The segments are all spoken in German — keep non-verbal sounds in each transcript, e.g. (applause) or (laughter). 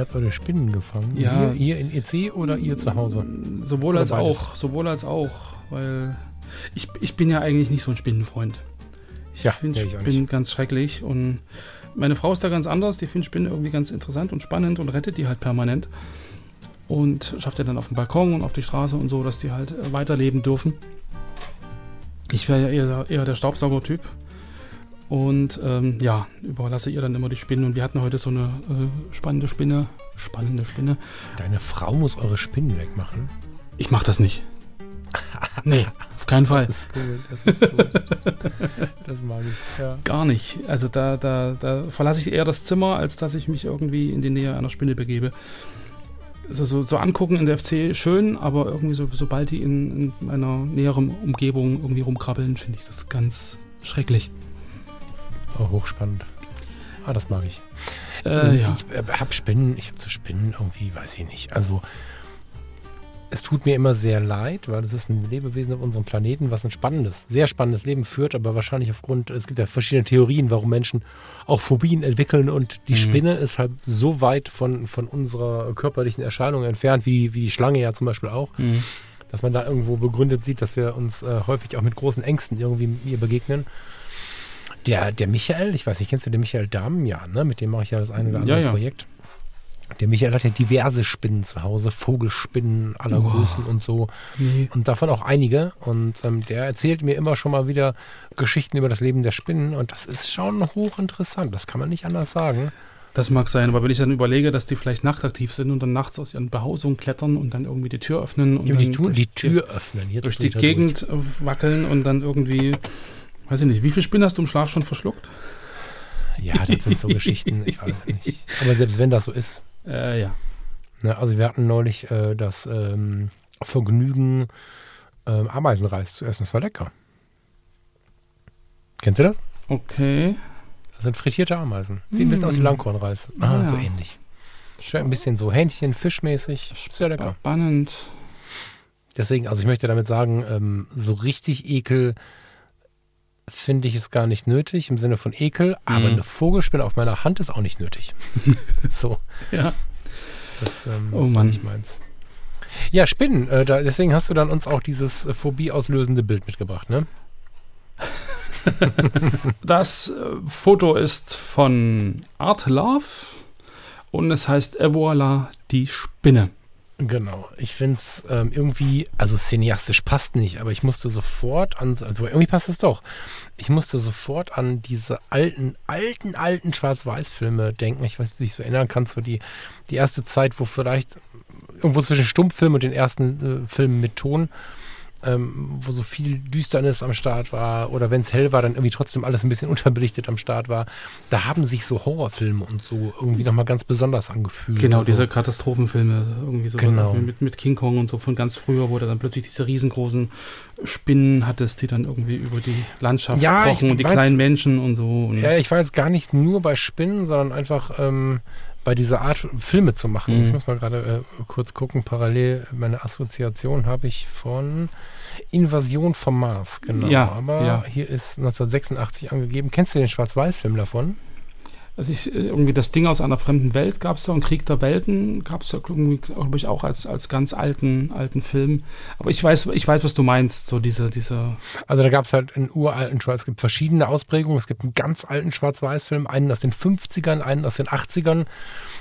Ihr habt eure Spinnen gefangen? Ja. Ihr, ihr in EC oder ihr zu Hause? Sowohl Oder als beides? auch, sowohl als auch, weil ich, ich bin ja eigentlich nicht so ein Spinnenfreund. Ich Ja, finde Spinnen ganz schrecklich und meine Frau ist da ganz anders. Die findet Spinnen irgendwie ganz interessant und spannend und rettet die halt permanent und schafft ja dann auf dem Balkon und auf die Straße und so, dass die halt weiterleben dürfen. Ich wäre ja eher, eher der Staubsauger-Typ und ähm, ja, überlasse ihr dann immer die Spinnen und wir hatten heute so eine äh, spannende Spinne, spannende Spinne. Deine Frau muss eure Spinnen wegmachen. Ich mach das nicht. (laughs) Nee, auf keinen Fall. Das ist cool, das ist cool. das mag ich, ja. Gar nicht. Also da, da, da verlasse ich eher das Zimmer, als dass ich mich irgendwie in die Nähe einer Spinne begebe. Also so, so angucken in der FC schön, aber irgendwie so, sobald die in, in meiner näheren Umgebung irgendwie rumkrabbeln, finde ich das ganz schrecklich. Oh, hochspannend. Ah, das mag ich. Äh, ja. Ich äh, hab Spinnen, ich habe zu Spinnen irgendwie, weiß ich nicht. Also, es tut mir immer sehr leid, weil es ist ein Lebewesen auf unserem Planeten, was ein spannendes, sehr spannendes Leben führt, aber wahrscheinlich aufgrund, es gibt ja verschiedene Theorien, warum Menschen auch Phobien entwickeln und die Mhm. Spinne ist halt so weit von, von unserer körperlichen Erscheinung entfernt, wie, wie die Schlange ja zum Beispiel auch, Mhm. dass man da irgendwo begründet sieht, dass wir uns äh, häufig auch mit großen Ängsten irgendwie ihr begegnen. Der, der Michael, ich weiß nicht, kennst du den Michael Dahmen? Ja, ne? Mit dem mache ich ja das eine oder andere Ja, ja. Projekt. Der Michael hat ja diverse Spinnen zu Hause, Vogelspinnen aller Wow. Größen und so. Nee. Und davon auch einige. Und ähm, der erzählt mir immer schon mal wieder Geschichten über das Leben der Spinnen. Und das ist schon hochinteressant. Das kann man nicht anders sagen. Das mag sein, aber wenn ich dann überlege, dass die vielleicht nachtaktiv sind und dann nachts aus ihren Behausungen klettern und dann irgendwie die Tür öffnen und Ja, die, durch die Tür öffnen. Jetzt durch die Gegend äh, wackeln und dann irgendwie, weiß ich nicht, wie viel Spinnen hast du im Schlaf schon verschluckt? Ja, das sind so Geschichten. Ich weiß nicht. (laughs) Aber selbst wenn das so ist. Äh, ja. Ne, also wir hatten neulich äh, das ähm, Vergnügen, ähm, Ameisenreis zu essen. Das war lecker. Kennst du das? Okay. Das sind frittierte Ameisen. Sieht ein bisschen aus wie Mm. Langkornreis. Ah, Ah, so ja. ähnlich. Schmeckt ein bisschen so Hähnchen, Fischmäßig. Sehr lecker. Spannend. Deswegen, also ich möchte damit sagen, ähm, so richtig Ekel finde ich es gar nicht nötig im Sinne von Ekel, aber Mhm. eine Vogelspinne auf meiner Hand ist auch nicht nötig. (laughs) so, Ja. das, ähm, Oh ist Mann. nicht meins. Ja, Spinnen. Äh, da, deswegen hast du dann uns auch dieses äh, phobieauslösende Bild mitgebracht, ne? (laughs) Das äh, Foto ist von Art Love und es heißt Et voilà, die Spinne. Genau. Ich finde es ähm, irgendwie, also cineastisch passt nicht, aber ich musste sofort an, also irgendwie passt es doch. Ich musste sofort an diese alten, alten, alten Schwarz-Weiß-Filme denken. Ich weiß nicht, ob du dich so erinnern kannst, so die, die erste Zeit, wo vielleicht irgendwo zwischen Stummfilm und den ersten äh, Filmen mit Ton, ähm, wo so viel Düsternis am Start war oder wenn es hell war, dann irgendwie trotzdem alles ein bisschen (laughs) unterbelichtet am Start war. Da haben sich so Horrorfilme und so irgendwie nochmal ganz besonders angefühlt. Genau, Also- diese Katastrophenfilme, irgendwie sowas Genau. mit, mit King Kong und so von ganz früher, wo du dann plötzlich diese riesengroßen Spinnen hattest, die dann irgendwie über die Landschaft Ja, krochen und die kleinen Menschen und so. Und Ja, ich war jetzt gar nicht nur bei Spinnen, sondern einfach ähm, bei dieser Art Filme zu machen. Mhm. Ich muss mal gerade äh, kurz gucken. Parallel meine Assoziation habe ich von Invasion vom Mars, genau. Ja, Aber ja. hier ist 1986 angegeben. Kennst du den Schwarz-Weiß-Film davon? Also ich, irgendwie das Ding aus einer fremden Welt gab es da und Krieg der Welten gab es da irgendwie, glaube ich, auch als, als ganz alten, alten Film. Aber ich weiß, ich weiß, was du meinst, so diese, diese, Also da gab es halt einen uralten Schwarz. Es gibt verschiedene Ausprägungen. Es gibt einen ganz alten Schwarz-Weiß-Film, einen aus den 50ern, einen aus den 80ern.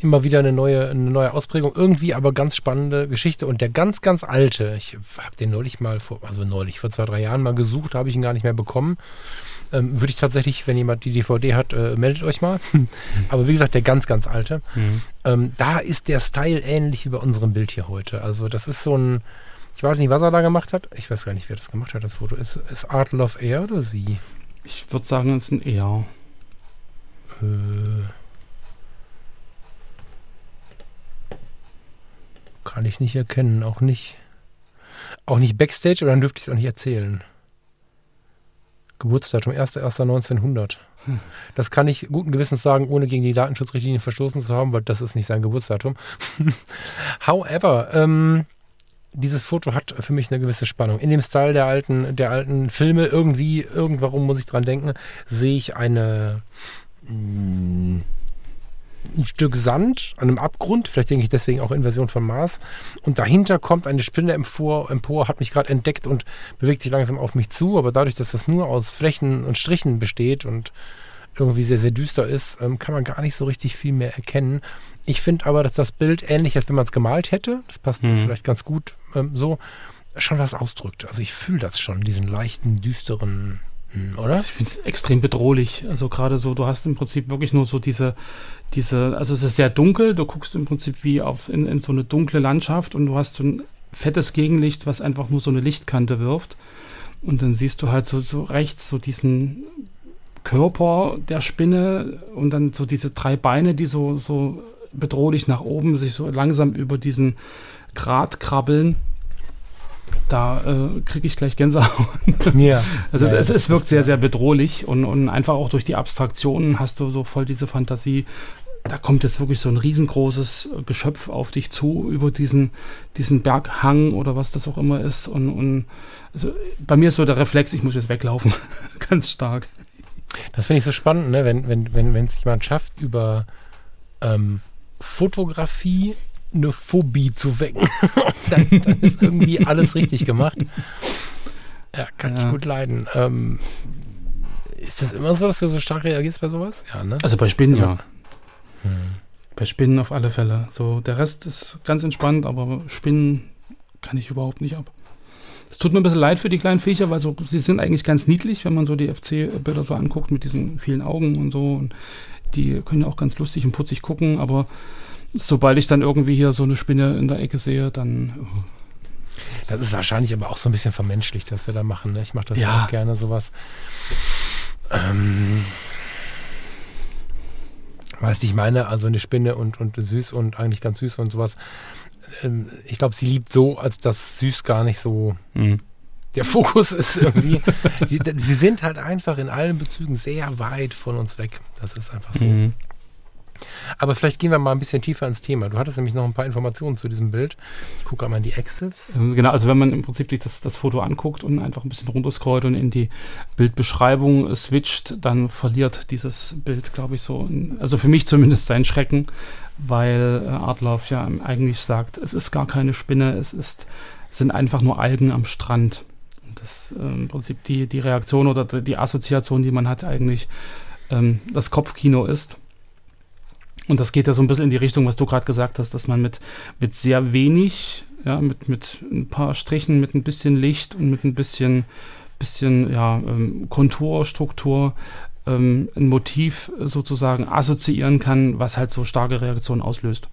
Immer wieder eine neue, eine neue Ausprägung. Irgendwie aber ganz spannende Geschichte. Und der ganz, ganz alte, ich habe den neulich mal vor, also neulich, vor zwei, drei Jahren mal gesucht, habe ich ihn gar nicht mehr bekommen. Ähm, Würde ich tatsächlich, wenn jemand die DVD hat, äh, meldet euch mal. (laughs) aber wie gesagt, der ganz, ganz alte. Ähm, da ist der Style ähnlich wie bei unserem Bild hier heute. Also das ist so ein, ich weiß nicht, was er da gemacht hat. Ich weiß gar nicht, wer das gemacht hat, das Foto. Ist, ist Art Love Air oder sie? ich würde sagen, es ist ein eher. Äh, Kann ich nicht erkennen, auch nicht. Auch nicht Backstage, aber dann dürfte ich es auch nicht erzählen. Geburtsdatum 1.1.1900. Hm. Das kann ich guten Gewissens sagen, ohne gegen die Datenschutzrichtlinien verstoßen zu haben, weil das ist nicht sein Geburtsdatum. (laughs) However, ähm, dieses Foto hat für mich eine gewisse Spannung. In dem Style der alten, der alten Filme, irgendwie, irgendwarum muss ich dran denken, sehe ich eine mh, mm, ein Stück Sand an einem Abgrund, vielleicht denke ich deswegen auch Inversion von Mars. Und dahinter kommt eine Spinne empor, empor hat mich gerade entdeckt und bewegt sich langsam auf mich zu. Aber dadurch, dass das nur aus Flächen und Strichen besteht und irgendwie sehr, sehr düster ist, ähm, kann man gar nicht so richtig viel mehr erkennen. Ich finde aber, dass das Bild ähnlich, als wenn man es gemalt hätte, das passt mhm. vielleicht ganz gut ähm, so, schon was ausdrückt. Also ich fühle das schon, diesen leichten, düsteren oder? Ich finde es extrem bedrohlich. Also gerade so, du hast im Prinzip wirklich nur so diese, diese, also es ist sehr dunkel, du guckst im Prinzip wie auf in, in so eine dunkle Landschaft und du hast so ein fettes Gegenlicht, was einfach nur so eine Lichtkante wirft. Und dann siehst du halt so, so rechts so diesen Körper der Spinne und dann so diese drei Beine, die so, so bedrohlich nach oben sich so langsam über diesen Grat krabbeln da äh, kriege ich gleich Gänsehaut. Ja. (laughs) Also ja, es, es wirkt sehr, sehr bedrohlich und, und einfach auch durch die Abstraktionen hast du so voll diese Fantasie. Da kommt jetzt wirklich so ein riesengroßes Geschöpf auf dich zu über diesen, diesen Berghang oder was das auch immer ist. Und, und also bei mir ist so der Reflex, ich muss jetzt weglaufen. (laughs) Ganz stark. Das finde ich so spannend, ne? wenn es wenn, wenn, jemand schafft, über ähm, Fotografie eine Phobie zu wecken. (laughs) dann, dann, ist irgendwie alles richtig gemacht. Ja, kann ja. ich gut leiden. Ähm, ist das immer so, dass du so stark reagierst bei sowas? Ja, ne? Also bei Spinnen ja. Hm. Bei Spinnen auf alle Fälle. So, der Rest ist ganz entspannt, aber Spinnen kann ich überhaupt nicht ab. Es tut mir ein bisschen leid für die kleinen Viecher, weil so, sie sind eigentlich ganz niedlich, wenn man so die FC-Bilder so anguckt mit diesen vielen Augen und so. Und die können ja auch ganz lustig und putzig gucken, aber sobald ich dann irgendwie hier so eine Spinne in der Ecke sehe, dann. Oh. Das ist wahrscheinlich aber auch so ein bisschen vermenschlicht, was wir da machen. Ne? Ich mache das ja. auch gerne, sowas. Ähm, weißt du, ich meine, also eine Spinne und, und süß und eigentlich ganz süß und sowas. Ähm, ich glaube, sie liebt so, als das süß gar nicht so. Mhm. Der Fokus (laughs) ist irgendwie. sie, sie, sind halt einfach in allen Bezügen sehr weit von uns weg. Das ist einfach so. Mhm. Aber vielleicht gehen wir mal ein bisschen tiefer ins Thema. Du hattest nämlich noch ein paar Informationen zu diesem Bild. Ich gucke einmal in die Exifs. Ähm, genau, also wenn man im Prinzip sich das, das Foto anguckt und einfach ein bisschen runterscrollt und in die Bildbeschreibung switcht, dann verliert dieses Bild, glaube ich, so, also für mich zumindest seinen Schrecken, weil äh, Artlauf ja eigentlich sagt, es ist gar keine Spinne, es ist, sind einfach nur Algen am Strand. das äh, im Prinzip die, die Reaktion oder die Assoziation, die man hat, eigentlich ähm, das Kopfkino ist. Und das geht ja so ein bisschen in die Richtung, was du gerade gesagt hast, dass man mit, mit sehr wenig, ja, mit, mit ein paar Strichen, mit ein bisschen Licht und mit ein bisschen, bisschen ja, ähm, Konturstruktur ähm, ein Motiv sozusagen assoziieren kann, was halt so starke Reaktionen auslöst.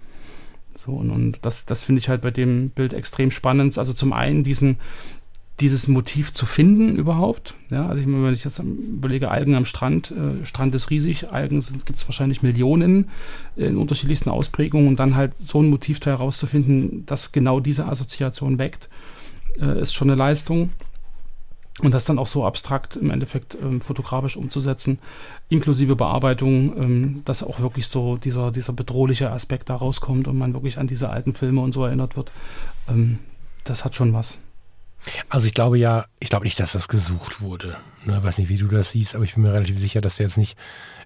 So, und, und das, das finde ich halt bei dem Bild extrem spannend. Also zum einen diesen, dieses Motiv zu finden überhaupt. Ja, also ich, wenn ich jetzt überlege, Algen am Strand, äh, Strand ist riesig, Algen gibt es wahrscheinlich Millionen in unterschiedlichsten Ausprägungen und dann halt so ein Motiv herauszufinden, das genau diese Assoziation weckt, äh, ist schon eine Leistung. Und das dann auch so abstrakt im Endeffekt ähm, fotografisch umzusetzen, inklusive Bearbeitung, ähm, dass auch wirklich so dieser, dieser bedrohliche Aspekt da rauskommt und man wirklich an diese alten Filme und so erinnert wird, ähm, das hat schon was. Also ich glaube ja, ich glaube nicht, dass das gesucht wurde. Ne, weiß nicht, wie du das siehst, aber ich bin mir relativ sicher, dass der jetzt nicht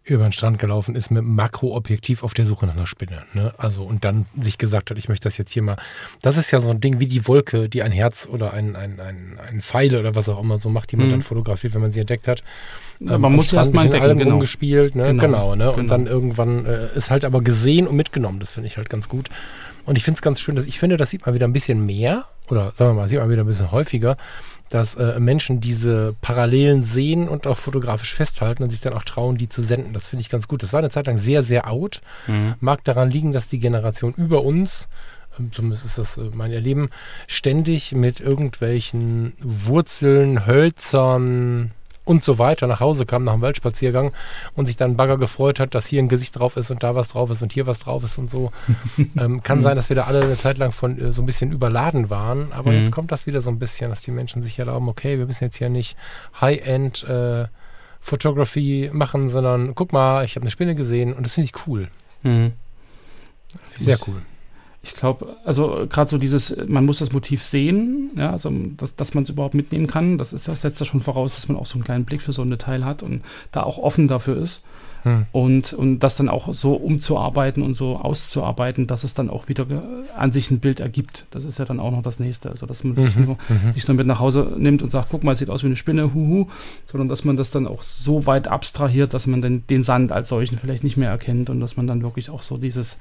über den Strand gelaufen ist mit einem Makroobjektiv auf der Suche nach einer Spinne. Ne? Also und dann sich gesagt hat, ich möchte das jetzt hier mal. Das ist ja so ein Ding wie die Wolke, die ein Herz oder ein, ein, ein, ein Pfeile oder was auch immer so macht, die man mhm. dann fotografiert, wenn man sie entdeckt hat. Ja, man ähm, muss erst mal entdecken, genau. umgespielt, ne? genau, genau, ne? Und genau. dann irgendwann äh, ist halt aber gesehen und mitgenommen. Das finde ich halt ganz gut. Und ich finde es ganz schön, dass ich finde, das sieht man wieder ein bisschen mehr oder sagen wir mal, sieht man wieder ein bisschen häufiger, dass äh, Menschen diese Parallelen sehen und auch fotografisch festhalten und sich dann auch trauen, die zu senden. Das finde ich ganz gut. Das war eine Zeit lang sehr, sehr out. Mhm. Mag daran liegen, dass die Generation über uns, äh, zumindest ist das äh, mein Erleben, ständig mit irgendwelchen Wurzeln, Hölzern, und so weiter nach Hause kam nach dem Waldspaziergang und sich dann Bagger gefreut hat, dass hier ein Gesicht drauf ist und da was drauf ist und hier was drauf ist und so. (laughs) ähm, kann sein, dass wir da alle eine Zeit lang von äh, so ein bisschen überladen waren, aber Mhm. jetzt kommt das wieder so ein bisschen, dass die Menschen sich erlauben, okay, wir müssen jetzt hier nicht High-End äh, Photography machen, sondern guck mal, ich habe eine Spinne gesehen und das finde ich cool. Mhm. Sehr cool. Ich glaube, also gerade so dieses, man muss das Motiv sehen, ja, also dass, dass man es überhaupt mitnehmen kann, das ist das setzt ja schon voraus, dass man auch so einen kleinen Blick für so ein Detail hat und da auch offen dafür ist. Hm. Und, und das dann auch so umzuarbeiten und so auszuarbeiten, dass es dann auch wieder an sich ein Bild ergibt. Das ist ja dann auch noch das nächste. Also dass man sich Mhm, nur, mhm. nicht nur mit nach Hause nimmt und sagt, guck mal, es sieht aus wie eine Spinne, huhu, sondern dass man das dann auch so weit abstrahiert, dass man dann den Sand als solchen vielleicht nicht mehr erkennt und dass man dann wirklich auch so dieses,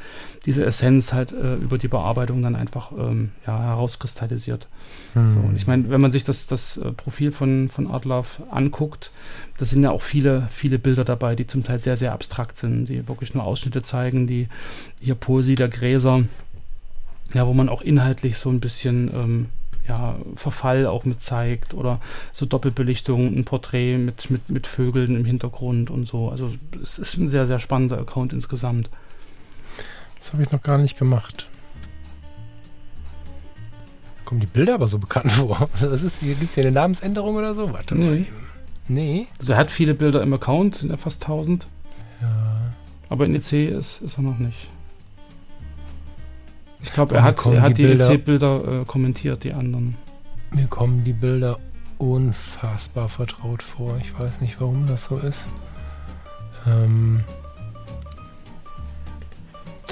diese Essenz halt äh, über die Bearbeitung dann einfach ähm, ja, herauskristallisiert. Hm. So, und ich meine, wenn man sich das, das äh, Profil von, von Artlov anguckt, da sind ja auch viele, viele Bilder dabei, die zum Teil sehr, sehr abstrakt sind, die wirklich nur Ausschnitte zeigen, die hier Poesie der Gräser, ja, wo man auch inhaltlich so ein bisschen ähm, ja, Verfall auch mit zeigt oder so Doppelbelichtung, ein Porträt mit, mit, mit Vögeln im Hintergrund und so. Also es ist ein sehr, sehr spannender Account insgesamt. Das habe ich noch gar nicht gemacht. Kommen die Bilder aber so bekannt (laughs) vor. Das ist, hier gibt es hier eine Namensänderung oder so? Warte mal. Nee. eben. Nee. Also er hat viele Bilder im Account, sind ja fast 1000, Ja. Aber in EC ist, ist er noch nicht. Ich glaube, er hat, er hat die die Bilder- EC-Bilder äh, kommentiert, die anderen. Mir kommen die Bilder unfassbar vertraut vor. Ich weiß nicht, warum das so ist. Ähm.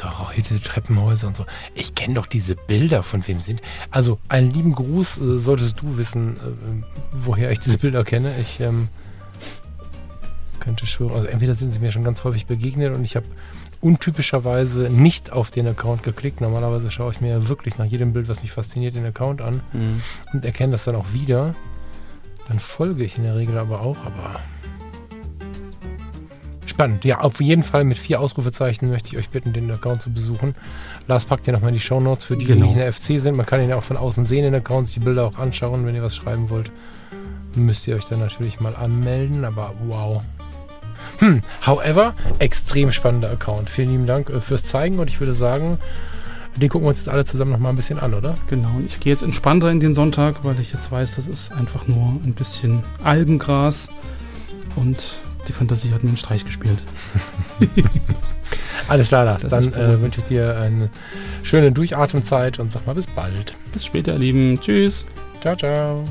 Doch, diese Treppenhäuser und so. Ich kenne doch diese Bilder, von wem sind. Also, einen lieben Gruß äh, solltest du wissen, äh, woher ich diese Bilder kenne. Ich ähm, könnte schwören, also entweder sind sie mir schon ganz häufig begegnet und ich habe untypischerweise nicht auf den Account geklickt. Normalerweise schaue ich mir wirklich nach jedem Bild, was mich fasziniert, den Account an und erkenne das dann auch wieder. Dann folge ich in der Regel aber auch, aber spannend. Ja, auf jeden Fall mit vier Ausrufezeichen möchte ich euch bitten, den Account zu besuchen. Lars packt ja nochmal die Shownotes für die, die Genau. nicht in der FC sind. Man kann ihn ja auch von außen sehen, den Account, sich die Bilder auch anschauen. Wenn ihr was schreiben wollt, müsst ihr euch dann natürlich mal anmelden, aber wow. Hm, however, extrem spannender Account. Vielen lieben Dank äh, fürs Zeigen und ich würde sagen, den gucken wir uns jetzt alle zusammen nochmal ein bisschen an, oder? Genau, und ich gehe jetzt entspannter in den Sonntag, weil ich jetzt weiß, das ist einfach nur ein bisschen Algengras und die Fantasie hat mir einen Streich gespielt. (laughs) Alles klar. Das Dann äh, wünsche ich dir eine schöne Durchatemzeit und sag mal bis bald. Bis später, ihr Lieben. Tschüss. Ciao, ciao.